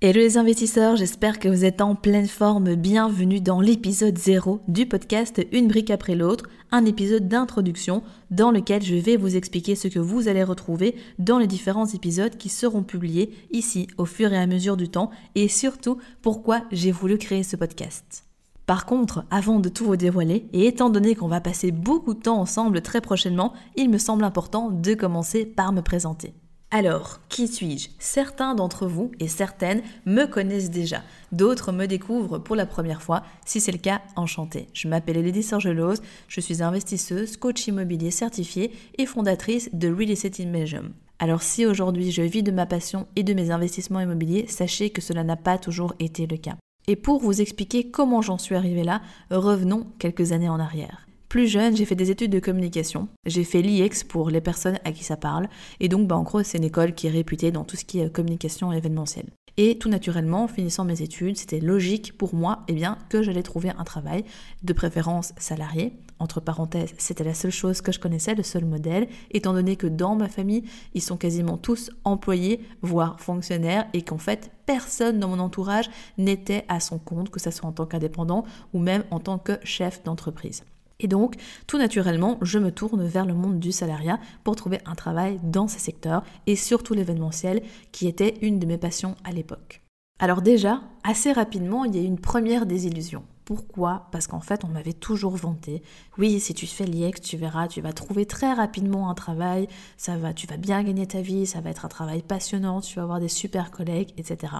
Hello les investisseurs, j'espère que vous êtes en pleine forme. Bienvenue dans l'épisode 0 du podcast Une brique après l'autre, un épisode d'introduction dans lequel je vais vous expliquer ce que vous allez retrouver dans les différents épisodes qui seront publiés ici au fur et à mesure du temps et surtout pourquoi j'ai voulu créer ce podcast. Par contre, avant de tout vous dévoiler, et étant donné qu'on va passer beaucoup de temps ensemble très prochainement, il me semble important de commencer par me présenter. Alors, qui suis-je? Certains d'entre vous et certaines me connaissent déjà. D'autres me découvrent pour la première fois. Si c'est le cas, enchanté. Je m'appelle Elodie Sorgelos, je suis investisseuse, coach immobilier certifié et fondatrice de Real Estate in Belgium. Alors si aujourd'hui je vis de ma passion et de mes investissements immobiliers, sachez que cela n'a pas toujours été le cas. Et pour vous expliquer comment j'en suis arrivée là, revenons quelques années en arrière. Plus jeune, j'ai fait des études de communication. J'ai fait l'IEX pour les personnes à qui ça parle. Et donc, bah, en gros, c'est une école qui est réputée dans tout ce qui est communication événementielle. Et tout naturellement, en finissant mes études, c'était logique pour moi eh bien, que j'allais trouver un travail, de préférence salarié. Entre parenthèses, c'était la seule chose que je connaissais, le seul modèle, étant donné que dans ma famille, ils sont quasiment tous employés, voire fonctionnaires, et qu'en fait, personne dans mon entourage n'était à son compte, que ce soit en tant qu'indépendant ou même en tant que chef d'entreprise. Et donc, tout naturellement, je me tourne vers le monde du salariat pour trouver un travail dans ces secteurs et surtout l'événementiel qui était une de mes passions à l'époque. Alors déjà, assez rapidement, il y a eu une première désillusion. Pourquoi? Parce qu'en fait, on m'avait toujours vanté. Oui, si tu fais l'IEX, tu verras, tu vas trouver très rapidement un travail, ça va, tu vas bien gagner ta vie, ça va être un travail passionnant, tu vas avoir des super collègues, etc.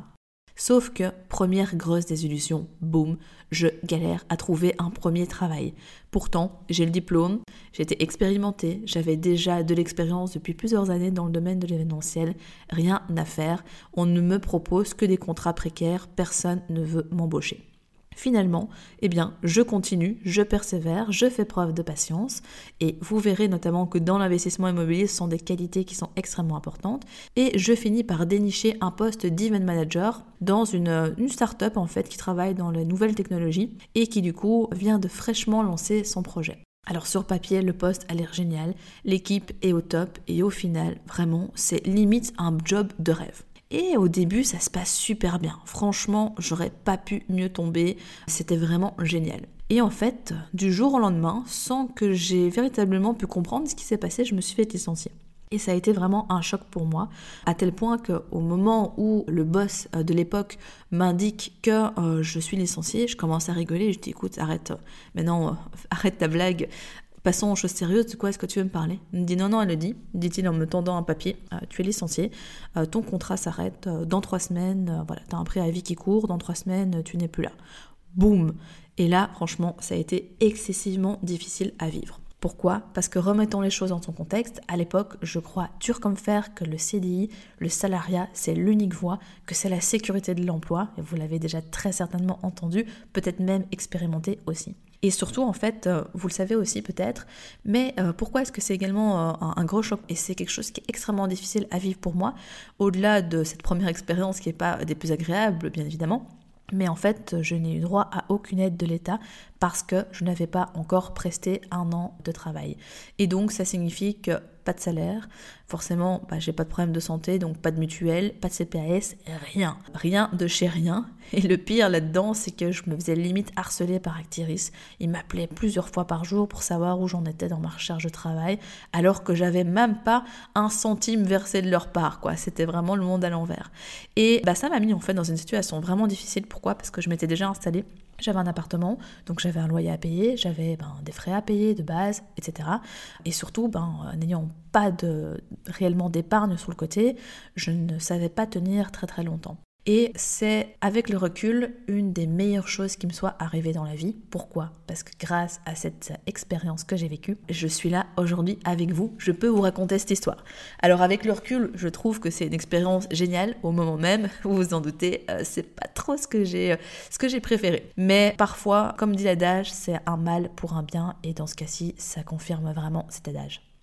Sauf que, première grosse désillusion, boum, je galère à trouver un premier travail. Pourtant, j'ai le diplôme, j'étais expérimentée, j'avais déjà de l'expérience depuis plusieurs années dans le domaine de l'événementiel, rien à faire, on ne me propose que des contrats précaires, personne ne veut m'embaucher. Finalement, eh je continue, je persévère, je fais preuve de patience et vous verrez notamment que dans l'investissement immobilier, ce sont des qualités qui sont extrêmement importantes et je finis par dénicher un poste d'event manager dans une, une start-up en fait qui travaille dans les nouvelles technologies et qui du coup vient de fraîchement lancer son projet. Alors sur papier, le poste a l'air génial, l'équipe est au top et au final, vraiment, c'est limite un job de rêve. Et au début, ça se passe super bien. Franchement, j'aurais pas pu mieux tomber. C'était vraiment génial. Et en fait, du jour au lendemain, sans que j'ai véritablement pu comprendre ce qui s'est passé, je me suis fait licencier. Et ça a été vraiment un choc pour moi, à tel point qu'au moment où le boss euh, de l'époque m'indique que euh, je suis licenciée, je commence à rigoler, je dis écoute, arrête, maintenant, euh, arrête ta blague, Passons aux choses sérieuses, de quoi est-ce que tu veux me parler? Il me dit non, non, elle le dit, dit-il en me tendant un papier, euh, tu es licencié, euh, ton contrat s'arrête euh, dans trois semaines, voilà, tu as un préavis qui court, dans trois semaines, tu n'es plus là. Boum Et là, franchement, ça a été excessivement difficile à vivre. Pourquoi? Parce que remettons les choses dans son contexte, à l'époque, je crois dur comme fer que le CDI, le salariat, c'est l'unique voie, que c'est la sécurité de l'emploi, et vous l'avez déjà très certainement entendu, peut-être même expérimenté aussi. Et surtout, en fait, euh, vous le savez aussi peut-être, mais euh, pourquoi est-ce que c'est également euh, un, gros choc? Et c'est quelque chose qui est extrêmement difficile à vivre pour moi, au-delà de cette première expérience qui n'est pas des plus agréables, bien évidemment. Mais en fait, je n'ai eu droit à aucune aide de l'État parce que je n'avais pas encore presté un an de travail. Et donc, ça signifie que pas de salaire, forcément, bah, j'ai pas de problème de santé, donc pas de mutuelle, pas de CPAS, rien. Rien de chez rien. Et le pire là-dedans, c'est que je me faisais limite harceler par Actiris. Ils m'appelaient plusieurs fois par jour pour savoir où j'en étais dans ma recherche de travail, alors que j'avais même pas un centime versé de leur part, quoi. C'était vraiment le monde à l'envers. Et bah, ça m'a mis en fait dans une situation vraiment difficile. Pourquoi? Parce que je m'étais déjà installée j'avais un appartement, donc j'avais un loyer à payer, j'avais ben, des frais à payer de base, etc. Et surtout, ben, n'ayant pas de, réellement d'épargne sur le côté, je ne savais pas tenir très très longtemps. Et c'est avec le recul une des meilleures choses qui me soit arrivée dans la vie. Pourquoi? Parce que grâce à cette expérience que j'ai vécue, je suis là aujourd'hui avec vous. Je peux vous raconter cette histoire. Alors avec le recul, je trouve que c'est une expérience géniale. Au moment même, vous vous en doutez, euh, c'est pas trop que j'ai euh, ce que j'ai préféré. Mais parfois, comme dit l'adage, c'est un mal pour un bien. Et dans ce cas-ci, ça confirme vraiment cet adage.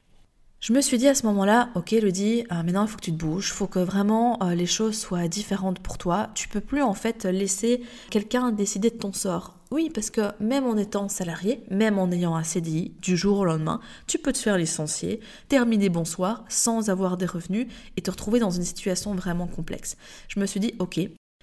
Je me suis dit à ce moment-là, ok Lodi, euh, maintenant il faut que tu te bouges, il faut que vraiment euh, les choses soient différentes pour toi. Tu peux plus en fait laisser quelqu'un décider de ton sort. Oui, parce que même en étant salarié, même en ayant un CDI, du jour au lendemain, tu peux te faire licencier, terminer bonsoir sans avoir des revenus et te retrouver dans une situation vraiment complexe. Je me suis dit, ok,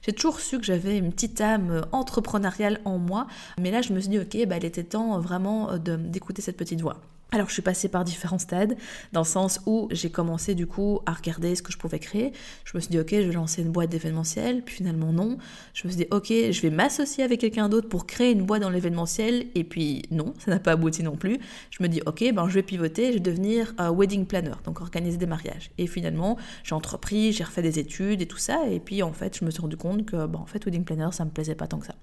j'ai toujours su que j'avais une petite âme entrepreneuriale en moi, mais là je me suis dit, ok, bah, il était temps vraiment d'écouter cette petite voix. Alors je suis passée par différents stades, dans le sens où j'ai commencé du coup à regarder ce que je pouvais créer. Je me suis dit ok, je vais lancer une boîte d'événementiel, puis finalement non. Je me suis dit ok, je vais m'associer avec quelqu'un d'autre pour créer une boîte dans l'événementiel, et puis non, ça n'a pas abouti non plus. Je me dis ok, ben je vais pivoter, je vais devenir wedding planner, donc organiser des mariages. Et finalement, j'ai entrepris, j'ai refait des études et tout ça, et puis en fait, je me suis rendu compte que ben, en fait wedding planner, ça me plaisait pas tant que ça.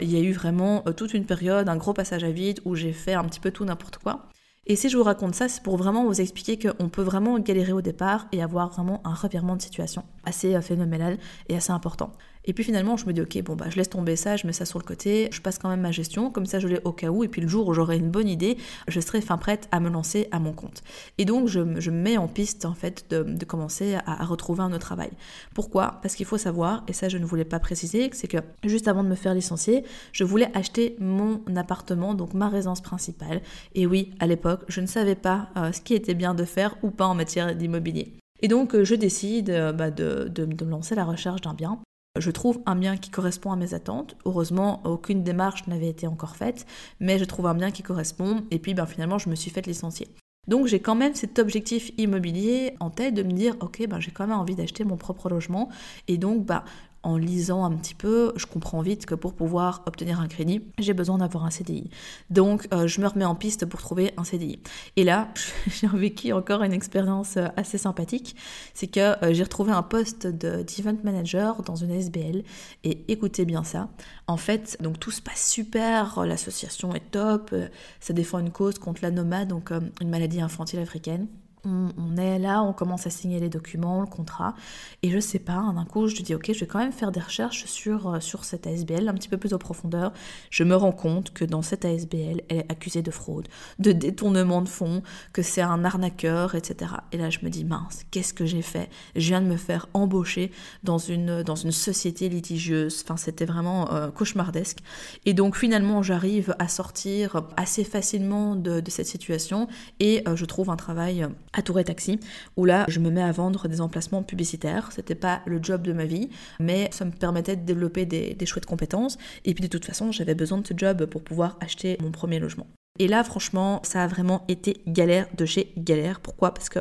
Il y a eu vraiment euh, toute une période, un gros passage à vide où j'ai fait un petit peu tout n'importe quoi. Et si je vous raconte ça, c'est pour vraiment vous expliquer qu'on peut vraiment galérer au départ et avoir vraiment un revirement de situation assez euh, phénoménal et assez important. Et puis finalement, je me dis, ok, bon, bah, je laisse tomber ça, je mets ça sur le côté, je passe quand même ma gestion, comme ça je l'ai au cas où, et puis le jour où j'aurai une bonne idée, je serai fin prête à me lancer à mon compte. Et donc, je, me mets en piste, en fait, de, commencer à, retrouver un autre travail. Pourquoi? Parce qu'il faut savoir, et ça je ne voulais pas préciser, c'est que juste avant de me faire licencier, je voulais acheter mon appartement, donc ma résidence principale. Et oui, à l'époque, je ne savais pas euh, ce qui était bien de faire ou pas en matière d'immobilier. Et donc, euh, je décide euh, bah, de, de, me lancer la recherche d'un bien. Je trouve un bien qui correspond à mes attentes. Heureusement, aucune démarche n'avait été encore faite, mais je trouve un bien qui correspond. Et puis, ben, finalement, je me suis faite licencier. Donc j'ai quand même cet objectif immobilier en tête de me dire ok ben j'ai quand même envie d'acheter mon propre logement et donc bah en lisant un petit peu, je comprends vite que pour pouvoir obtenir un crédit, j'ai besoin d'avoir un CDI. Donc, euh, je me remets en piste pour trouver un CDI. Et là, j'ai vécu encore une expérience euh, assez sympathique. C'est que euh, j'ai retrouvé un poste d'event manager dans une SBL. Et écoutez bien ça. En fait, donc tout se passe super, l'association est top, ça défend une cause contre la nomade, donc une maladie infantile africaine on, est là, on commence à signer les documents, le contrat, et je sais pas, d'un coup je dis ok, je vais quand même faire des recherches sur, euh, sur cette ASBL un petit peu plus en profondeur. Je me rends compte que dans cette ASBL, elle est accusée de fraude, de détournement de fonds, que c'est un arnaqueur, etc. Et là je me dis mince, qu'est-ce que j'ai fait? Je viens de me faire embaucher dans une, dans une société litigieuse, enfin c'était vraiment euh, cauchemardesque. Et donc finalement j'arrive à sortir assez facilement de, cette situation et euh, je trouve un travail à Tour et Taxi, où là, je me mets à vendre des emplacements publicitaires. C'était pas le job de ma vie, mais ça me permettait de développer des, des chouettes compétences. Et puis de toute façon, j'avais besoin de ce job pour pouvoir acheter mon premier logement. Et là, franchement, ça a vraiment été galère de chez galère. Pourquoi? Parce que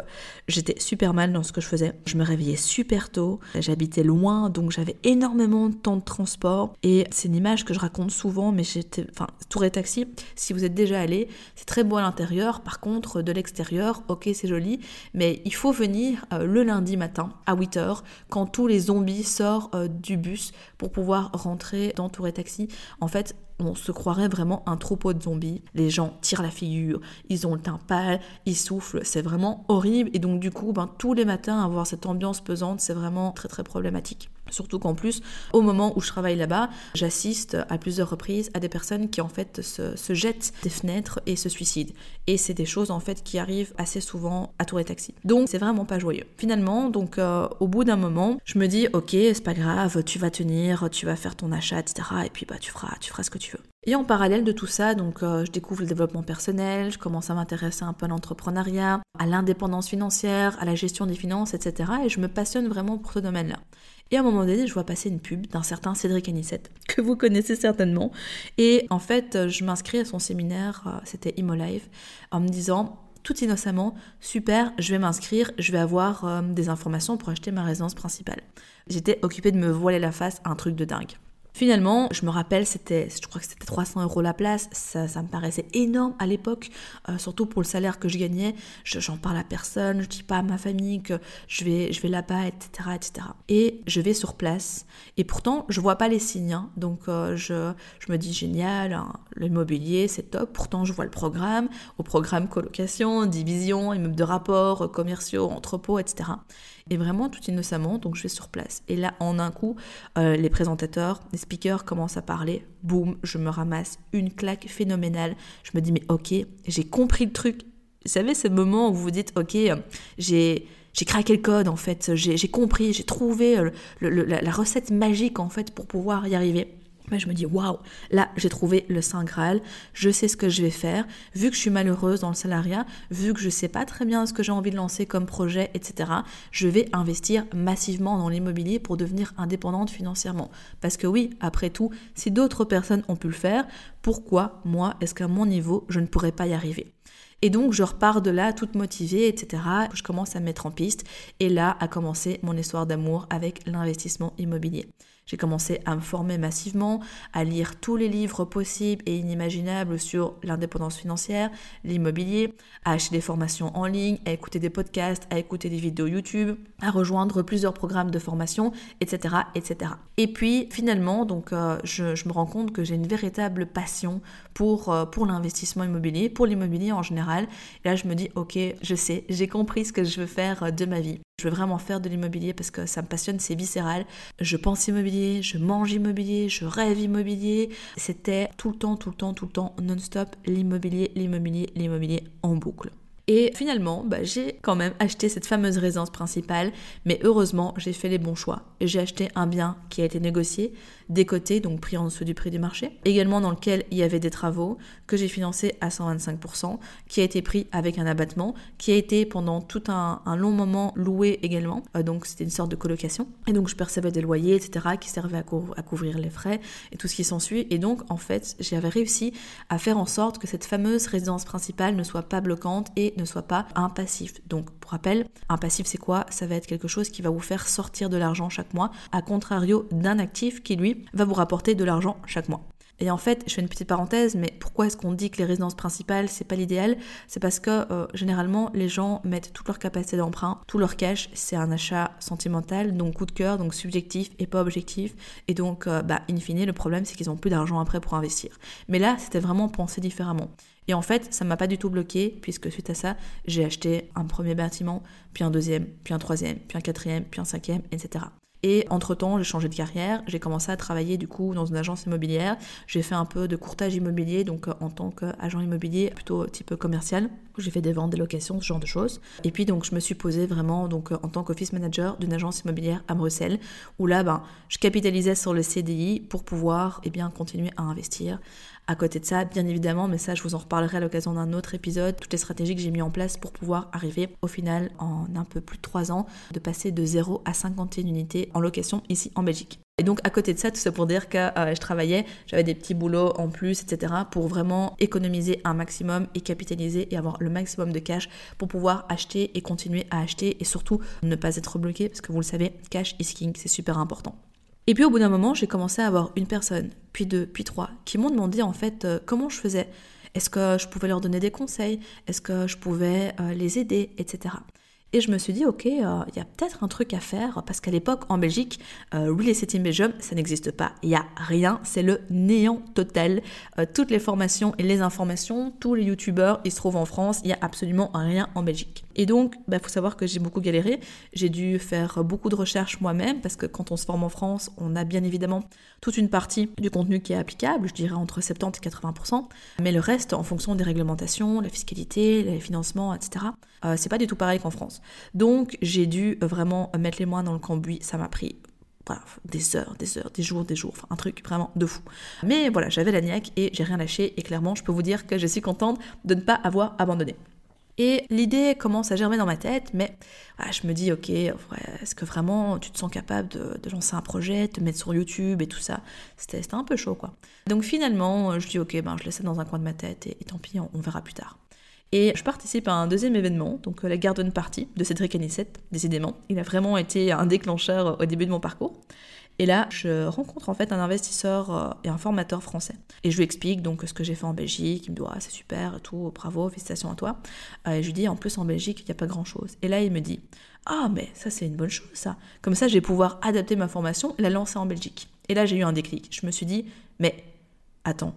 j'étais super mal dans ce que je faisais. Je me réveillais super tôt. J'habitais loin, donc j'avais énormément de temps de transport. Et c'est une image que je raconte souvent, mais j'étais. Enfin, Tour et Taxi, si vous êtes déjà allé, c'est très beau à l'intérieur. Par contre, de l'extérieur, ok, c'est joli, mais il faut venir euh, le lundi matin à 8h quand tous les zombies sortent euh, du bus pour pouvoir rentrer dans Tour et Taxi. En fait, on se croirait vraiment un troupeau de zombies. Les gens tirent la figure, ils ont le teint pâle, ils soufflent, c'est vraiment horrible. Et donc du coup, ben, tous les matins, avoir cette ambiance pesante, c'est vraiment très très problématique. Surtout qu'en plus, au moment où je travaille là-bas, j'assiste à plusieurs reprises à des personnes qui en fait se, jettent des fenêtres et se suicident. Et c'est des choses en fait qui arrivent assez souvent à Tour et Taxi. Donc c'est vraiment pas joyeux. Finalement, donc euh, au bout d'un moment, je me dis ok, c'est pas grave, tu vas tenir, tu vas faire ton achat, etc. Et puis bah tu feras, tu feras ce que tu veux. Et en parallèle de tout ça, donc euh, je découvre le développement personnel, je commence à m'intéresser un peu à l'entrepreneuriat, à l'indépendance financière, à la gestion des finances, etc. Et je me passionne vraiment pour ce domaine-là. Et à un moment donné, je vois passer une pub d'un certain Cédric Anissette, que vous connaissez certainement. Et en fait, je m'inscris à son séminaire, euh, c'était ImoLive, en me disant tout innocemment, super, je vais m'inscrire, je vais avoir euh, des informations pour acheter ma résidence principale. J'étais occupée de me voiler la face un truc de dingue. Finalement, je me rappelle, c'était, je crois que c'était 300 euros la place, ça, me paraissait énorme à l'époque, euh, surtout pour le salaire que je gagnais. j'en parle à personne, je dis pas à ma famille que je vais, je vais là-bas, etc., etc. Et je vais sur place, et pourtant, je vois pas les signes, hein. donc euh, je, je, me dis génial, hein, l'immobilier, c'est top. Pourtant, je vois le programme, au programme colocation, division, immeuble de rapport, commerciaux, entrepôts, etc. Et vraiment tout innocemment, donc je vais sur place. Et là, en un coup, euh, les présentateurs, les speakers commencent à parler. Boum, je me ramasse une claque phénoménale. Je me dis, mais ok, j'ai compris le truc. Vous savez, ce moment où vous vous dites, ok, j'ai j'ai craqué le code en fait, j'ai compris, j'ai trouvé euh, la recette magique en fait pour pouvoir y arriver je me dis waouh, là j'ai trouvé le Saint Graal, je sais ce que je vais faire, vu que je suis malheureuse dans le salariat, vu que je sais pas très bien ce que j'ai envie de lancer comme projet, etc. Je vais investir massivement dans l'immobilier pour devenir indépendante financièrement. Parce que oui, après tout, si d'autres personnes ont pu le faire, pourquoi moi, est-ce qu'à mon niveau, je ne pourrais pas y arriver? Et donc je repars de là toute motivée, etc. Je commence à me mettre en piste et là a commencé mon histoire d'amour avec l'investissement immobilier. J'ai commencé à me former massivement, à lire tous les livres possibles et inimaginables sur l'indépendance financière, l'immobilier, à acheter des formations en ligne, à écouter des podcasts, à écouter des vidéos YouTube, à rejoindre plusieurs programmes de formation, etc. etc. Et puis finalement, donc, euh, je, me rends compte que j'ai une véritable passion pour, euh, pour l'investissement immobilier, pour l'immobilier en général. Et là, je me dis, ok, je sais, j'ai compris ce que je veux faire euh, de ma vie. Je veux vraiment faire de l'immobilier parce que ça me passionne, c'est viscéral. Je pense immobilier, je mange immobilier, je rêve immobilier. C'était tout le temps, tout le temps, tout le temps, non-stop, l'immobilier, l'immobilier, l'immobilier en boucle. Et finalement, bah, j'ai quand même acheté cette fameuse résidence principale, mais heureusement, j'ai fait les bons choix. J'ai acheté un bien qui a été négocié, décoté, donc pris en dessous du prix du marché, également dans lequel il y avait des travaux que j'ai financés à 125%, qui a été pris avec un abattement, qui a été pendant tout un, long moment loué également, euh, donc c'était une sorte de colocation, et donc je percevais des loyers, etc., qui servaient à, à couvrir les frais et tout ce qui s'ensuit, et donc en fait, j'avais réussi à faire en sorte que cette fameuse résidence principale ne soit pas bloquante et ne soit pas un passif. Donc pour rappel, un passif c'est quoi? Ça va être quelque chose qui va vous faire sortir de l'argent chaque mois, à contrario d'un actif qui lui va vous rapporter de l'argent chaque mois. Et en fait, je fais une petite parenthèse, mais pourquoi est-ce qu'on dit que les résidences principales, c'est pas l'idéal? C'est parce que euh, généralement, les gens mettent toute leur capacité d'emprunt, tout leur cash, c'est un achat sentimental, donc coup de cœur, donc subjectif et pas objectif. Et donc, euh, bah, in fine, le problème, c'est qu'ils ont plus d'argent après pour investir. Mais là, c'était vraiment pensé différemment. Et en fait, ça m'a pas du tout bloqué, puisque suite à ça, j'ai acheté un premier bâtiment, puis un deuxième, puis un troisième, puis un quatrième, puis un cinquième, etc. Et entre-temps, j'ai changé de carrière, j'ai commencé à travailler du coup dans une agence immobilière, j'ai fait un peu de courtage immobilier, donc euh, en tant qu'agent immobilier plutôt type commercial, j'ai fait des ventes, des locations, ce genre de choses. Et puis donc je me suis posée vraiment donc euh, en tant qu'office manager d'une agence immobilière à Bruxelles, où là ben, je capitalisais sur le CDI pour pouvoir eh bien, continuer à investir à côté de ça, bien évidemment, mais ça je vous en reparlerai à l'occasion d'un autre épisode, toutes les stratégies que j'ai mis en place pour pouvoir arriver au final en un peu plus de 3 ans de passer de 0 à 51 unités en location ici en Belgique. Et donc à côté de ça, tout ça pour dire que euh, je travaillais, j'avais des petits boulots en plus, etc. pour vraiment économiser un maximum et capitaliser et avoir le maximum de cash pour pouvoir acheter et continuer à acheter et surtout ne pas être bloqué parce que vous le savez, cash is king, c'est super important. Et puis au bout d'un moment, j'ai commencé à avoir une personne, puis deux, puis trois, qui m'ont demandé en fait euh, comment je faisais. Est-ce que je pouvais leur donner des conseils? Est-ce que je pouvais euh, les aider? Etc. Et je me suis dit, ok, euh, il y a peut-être un truc à faire, parce qu'à l'époque, en Belgique, Real Estate Belgium, ça n'existe pas. Il n'y a rien, c'est le néant total. Toutes les formations et les informations, tous les youtubeurs, ils se trouvent en France, il n'y a absolument rien en Belgique. Et donc, il bah, faut savoir que j'ai beaucoup galéré. J'ai dû faire beaucoup de recherches moi-même, parce que quand on se forme en France, on a bien évidemment toute une partie du contenu qui est applicable, je dirais entre 70 et 80%, mais le reste, en fonction des réglementations, la fiscalité, les financements, etc., c'est pas du tout pareil qu'en France. Donc j'ai dû euh, vraiment mettre les mains dans le cambouis, ça m'a pris des heures, des heures, des jours, des jours, enfin un truc vraiment de fou. Mais voilà, j'avais la niaque et j'ai rien lâché et clairement je peux vous dire que je suis contente de ne pas avoir abandonné. Et l'idée commence à germer dans ma tête, mais je me dis, ok, est-ce que vraiment tu te sens capable de, lancer un projet, de te mettre sur YouTube et tout ça? C'était un peu chaud, quoi. Donc finalement, je dis, ok, ben, je laisse ça dans un coin de ma tête et, tant pis, on verra plus tard. Et je participe à un deuxième événement, donc euh, la Garden Party de Cédric Anissette, décidément. Il a vraiment été un déclencheur au début de mon parcours. Et là, je rencontre en fait un investisseur euh, et un formateur français. Et je lui explique donc ce que j'ai fait en Belgique. Il me dit, ah, c'est super, tout, bravo, félicitations à toi. Euh, et je lui dis, en plus en Belgique, il n'y a pas grand-chose. Et là, il me dit, ah, mais ça, c'est une bonne chose, ça. Comme ça, je vais pouvoir adapter ma formation et la lancer en Belgique. Et là, j'ai eu un déclic. Je me suis dit, mais attends,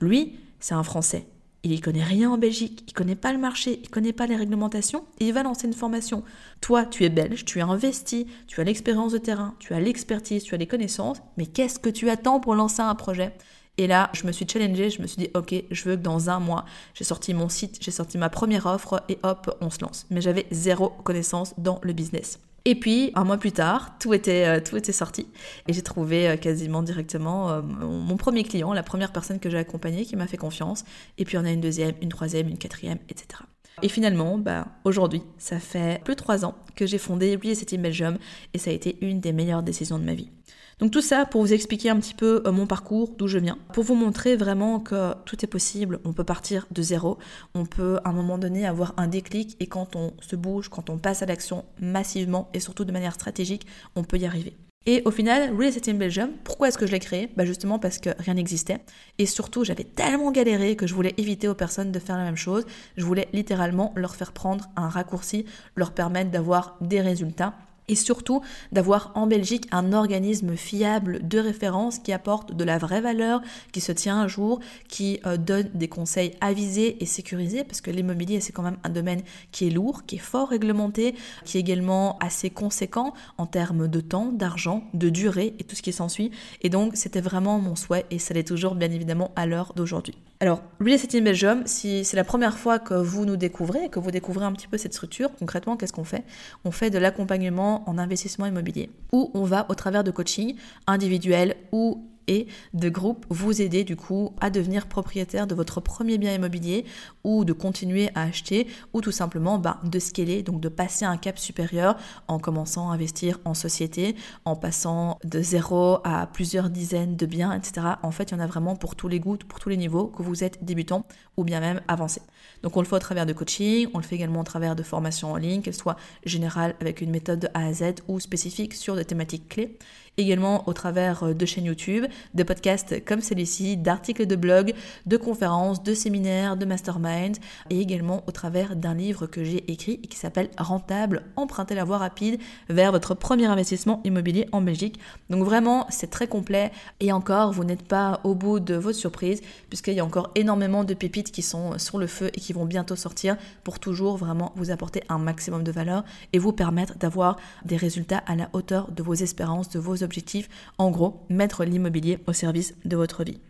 lui, c'est un Français. Il y connaît rien en Belgique, il connaît pas le marché, il connaît pas les réglementations et il va lancer une formation. Toi, tu es belge, tu es investi, tu as l'expérience de terrain, tu as l'expertise, tu as les connaissances, mais qu'est-ce que tu attends pour lancer un projet? Et là, je me suis challengée, je me suis dit, ok, je veux que dans un mois, j'ai sorti mon site, j'ai sorti ma première offre et hop, on se lance. Mais j'avais zéro connaissance dans le business. Et puis, un mois plus tard, tout était, euh, tout était sorti. Et j'ai trouvé euh, quasiment directement euh, mon, premier client, la première personne que j'ai accompagnée qui m'a fait confiance. Et puis, on a une deuxième, une troisième, une quatrième, etc. Et finalement, bah, aujourd'hui, ça fait plus de trois ans que j'ai fondé Real Estate Belgium et ça a été une des meilleures décisions de ma vie. Donc tout ça pour vous expliquer un petit peu euh, mon parcours, d'où je viens, pour vous montrer vraiment que tout est possible, on peut partir de zéro, on peut à un moment donné avoir un déclic et quand on se bouge, quand on passe à l'action massivement et surtout de manière stratégique, on peut y arriver. Et au final, Real Estate in Belgium, pourquoi est-ce que je l'ai créé? Bah Justement parce que rien n'existait. Et surtout, j'avais tellement galéré que je voulais éviter aux personnes de faire la même chose. Je voulais littéralement leur faire prendre un raccourci, leur permettre d'avoir des résultats et surtout d'avoir en Belgique un organisme fiable de référence qui apporte de la vraie valeur, qui se tient un jour, qui euh, donne des conseils avisés et sécurisés, parce que l'immobilier c'est quand même un domaine qui est lourd, qui est fort réglementé, qui est également assez conséquent en termes de temps, d'argent, de durée et tout ce qui s'ensuit. Et donc c'était vraiment mon souhait et ça l'est toujours bien évidemment à l'heure d'aujourd'hui. Alors, Real Estate in Belgium, si c'est la première fois que vous nous découvrez, que vous découvrez un petit peu cette structure, concrètement, qu'est-ce qu'on fait? On fait de l'accompagnement en investissement immobilier, où on va, au travers de coaching individuel ou et de groupe vous aider du coup à devenir propriétaire de votre premier bien immobilier ou de continuer à acheter ou tout simplement bah, de scaler, donc de passer un cap supérieur en commençant à investir en société, en passant de zéro à plusieurs dizaines de biens, etc. En fait, il y en a vraiment pour tous les goûts, pour tous les niveaux, que vous êtes débutant ou bien même avancé. Donc on le fait au travers de coaching, on le fait également au travers de formations en ligne, qu'elles soient générales avec une méthode de A à Z ou spécifique sur des thématiques clés également au travers euh, de chaînes YouTube, de podcasts comme celui-ci, d'articles de blog, de conférences, de séminaires, de masterminds, et également au travers d'un livre que j'ai écrit et qui s'appelle Rentable, emprunter la voie rapide vers votre premier investissement immobilier en Belgique. Donc vraiment, c'est très complet et encore, vous n'êtes pas au bout de votre surprise puisqu'il y a encore énormément de pépites qui sont sur le feu et qui vont bientôt sortir pour toujours vraiment vous apporter un maximum de valeur et vous permettre d'avoir des résultats à la hauteur de vos espérances, de vos objectif, en gros, mettre l'immobilier au service de votre vie.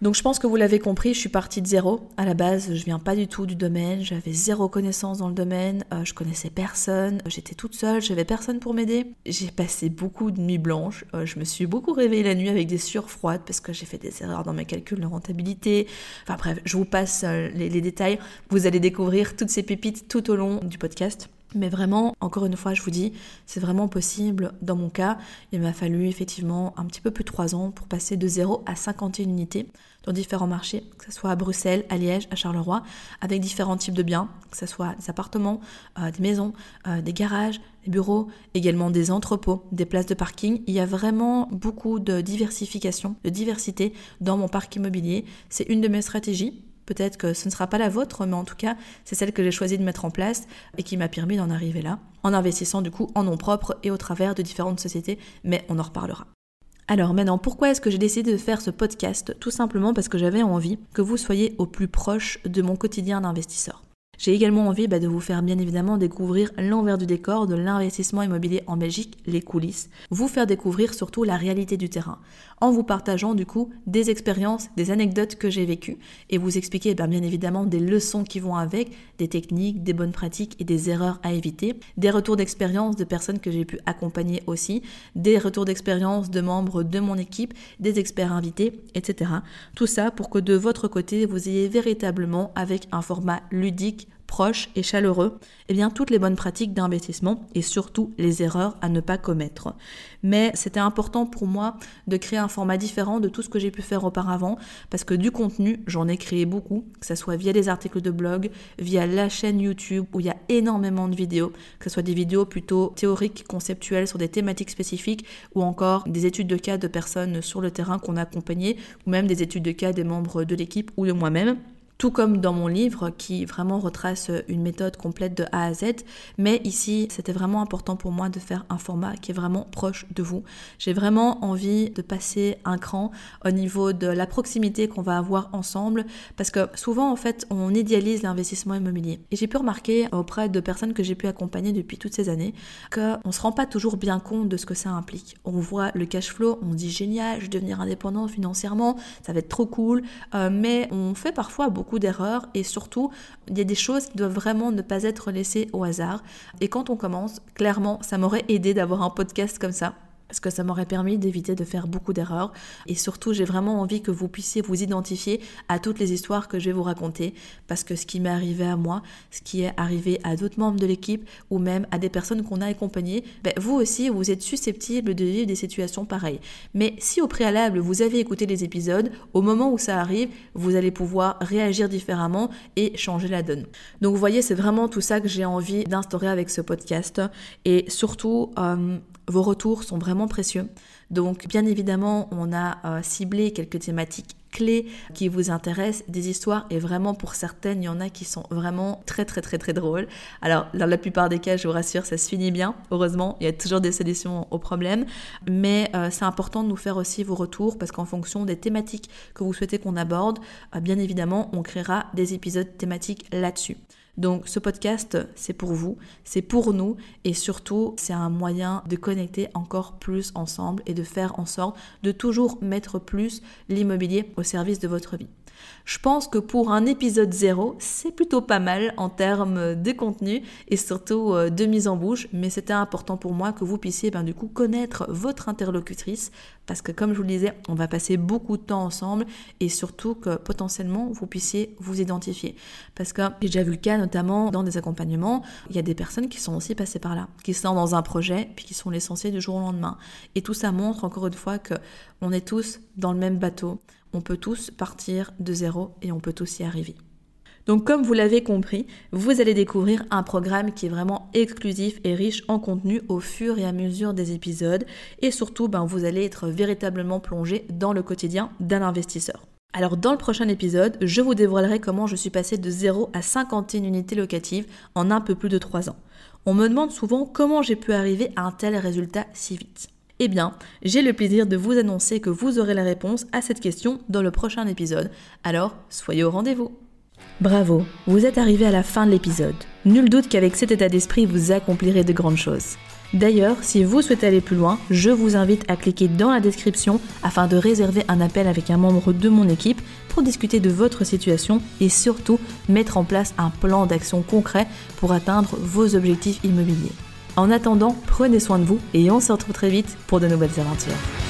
Donc je pense que vous l'avez compris, je suis partie de zéro. À la base, je viens pas du tout du domaine, j'avais zéro connaissance dans le domaine, euh, je connaissais personne, j'étais toute seule, j'avais personne pour m'aider. J'ai passé beaucoup de nuits blanches, euh, je me suis beaucoup réveillée la nuit avec des sueurs froides parce que j'ai fait des erreurs dans mes calculs de rentabilité. Enfin bref, je vous passe euh, les détails. Vous allez découvrir toutes ces pépites tout au long du podcast. Mais vraiment, encore une fois, je vous dis, c'est vraiment possible. Dans mon cas, il m'a fallu effectivement un petit peu plus de 3 ans pour passer de 0 à 51 unités dans différents marchés, que ce soit à Bruxelles, à Liège, à Charleroi, avec différents types de biens, que ce soit des appartements, euh, des maisons, euh, des garages, des bureaux, également des entrepôts, des places de parking. Il y a vraiment beaucoup de diversification, de diversité dans mon parc immobilier. C'est une de mes stratégies Peut-être que ce ne sera pas la vôtre, mais en tout cas, c'est celle que j'ai choisi de mettre en place et qui m'a permis d'en arriver là, en investissant du coup en nom propre et au travers de différentes sociétés, mais on en reparlera. Alors maintenant, pourquoi est-ce que j'ai décidé de faire ce podcast? Tout simplement parce que j'avais envie que vous soyez au plus proche de mon quotidien d'investisseur. J'ai également envie bah, de vous faire bien évidemment découvrir l'envers du décor de l'investissement immobilier en Belgique, les coulisses, vous faire découvrir surtout la réalité du terrain, en vous partageant du coup des expériences, des anecdotes que j'ai vécues et vous expliquer bah, bien évidemment des leçons qui vont avec, des techniques, des bonnes pratiques et des erreurs à éviter, des retours d'expérience de personnes que j'ai pu accompagner aussi, des retours d'expérience de membres de mon équipe, des experts invités, etc. Tout ça pour que de votre côté vous ayez véritablement avec un format ludique proche et chaleureux, eh bien toutes les bonnes pratiques d'investissement et surtout les erreurs à ne pas commettre. Mais c'était important pour moi de créer un format différent de tout ce que j'ai pu faire auparavant parce que du contenu, j'en ai créé beaucoup, que ce soit via des articles de blog, via la chaîne YouTube où il y a énormément de vidéos, que ce soit des vidéos plutôt théoriques, conceptuelles sur des thématiques spécifiques ou encore des études de cas de personnes sur le terrain qu'on a accompagnées ou même des études de cas des membres de l'équipe ou de moi-même tout comme dans mon livre qui vraiment retrace une méthode complète de A à Z. Mais ici, c'était vraiment important pour moi de faire un format qui est vraiment proche de vous. J'ai vraiment envie de passer un cran au niveau de la proximité qu'on va avoir ensemble parce que souvent, en fait, on idéalise l'investissement immobilier. Et j'ai pu remarquer auprès de personnes que j'ai pu accompagner depuis toutes ces années qu'on ne se rend pas toujours bien compte de ce que ça implique. On voit le cash flow, on dit génial, je vais devenir indépendant financièrement, ça va être trop cool, euh, mais on fait parfois beaucoup d'erreurs et surtout, il y a des choses qui doivent vraiment ne pas être laissées au hasard. Et quand on commence, clairement, ça m'aurait aidé d'avoir un podcast comme ça parce que ça m'aurait permis d'éviter de faire beaucoup d'erreurs. Et surtout, j'ai vraiment envie que vous puissiez vous identifier à toutes les histoires que je vais vous raconter, parce que ce qui m'est arrivé à moi, ce qui est arrivé à d'autres membres de l'équipe, ou même à des personnes qu'on a accompagnées, ben, vous aussi, vous êtes susceptible de vivre des situations pareilles. Mais si au préalable, vous avez écouté les épisodes, au moment où ça arrive, vous allez pouvoir réagir différemment et changer la donne. Donc vous voyez, c'est vraiment tout ça que j'ai envie d'instaurer avec ce podcast. Et surtout, euh, vos retours sont vraiment précieux. Donc bien évidemment, on a euh, ciblé quelques thématiques clés qui vous intéressent, des histoires, et vraiment pour certaines, il y en a qui sont vraiment très très très très drôles. Alors dans la plupart des cas, je vous rassure, ça se finit bien, heureusement, il y a toujours des solutions aux problèmes, mais euh, c'est important de nous faire aussi vos retours, parce qu'en fonction des thématiques que vous souhaitez qu'on aborde, euh, bien évidemment, on créera des épisodes thématiques là-dessus. Donc ce podcast, c'est pour vous, c'est pour nous et surtout, c'est un moyen de connecter encore plus ensemble et de faire en sorte de toujours mettre plus l'immobilier au service de votre vie. Je pense que pour un épisode zéro, c'est plutôt pas mal en termes de contenu et surtout euh, de mise en bouche, mais c'était important pour moi que vous puissiez ben, du coup connaître votre interlocutrice parce que comme je vous le disais, on va passer beaucoup de temps ensemble et surtout que potentiellement vous puissiez vous identifier. Parce que j'ai déjà vu le cas notamment dans des accompagnements, il y a des personnes qui sont aussi passées par là, qui sont dans un projet puis qui sont licenciées du jour au lendemain. Et tout ça montre encore une fois que on est tous dans le même bateau. On peut tous partir de zéro et on peut tous y arriver. Donc comme vous l'avez compris, vous allez découvrir un programme qui est vraiment exclusif et riche en contenu au fur et à mesure des épisodes et surtout ben, vous allez être véritablement plongé dans le quotidien d'un investisseur. Alors dans le prochain épisode, je vous dévoilerai comment je suis passé de 0 à 51 unités locatives en un peu plus de 3 ans. On me demande souvent comment j'ai pu arriver à un tel résultat si vite. Eh bien, j'ai le plaisir de vous annoncer que vous aurez la réponse à cette question dans le prochain épisode. Alors, soyez au rendez-vous. Bravo, vous êtes arrivé à la fin de l'épisode. Nul doute qu'avec cet état d'esprit, vous accomplirez de grandes choses. D'ailleurs, si vous souhaitez aller plus loin, je vous invite à cliquer dans la description afin de réserver un appel avec un membre de mon équipe pour discuter de votre situation et surtout mettre en place un plan d'action concret pour atteindre vos objectifs immobiliers. En attendant, prenez soin de vous et on se retrouve très vite pour de nouvelles aventures.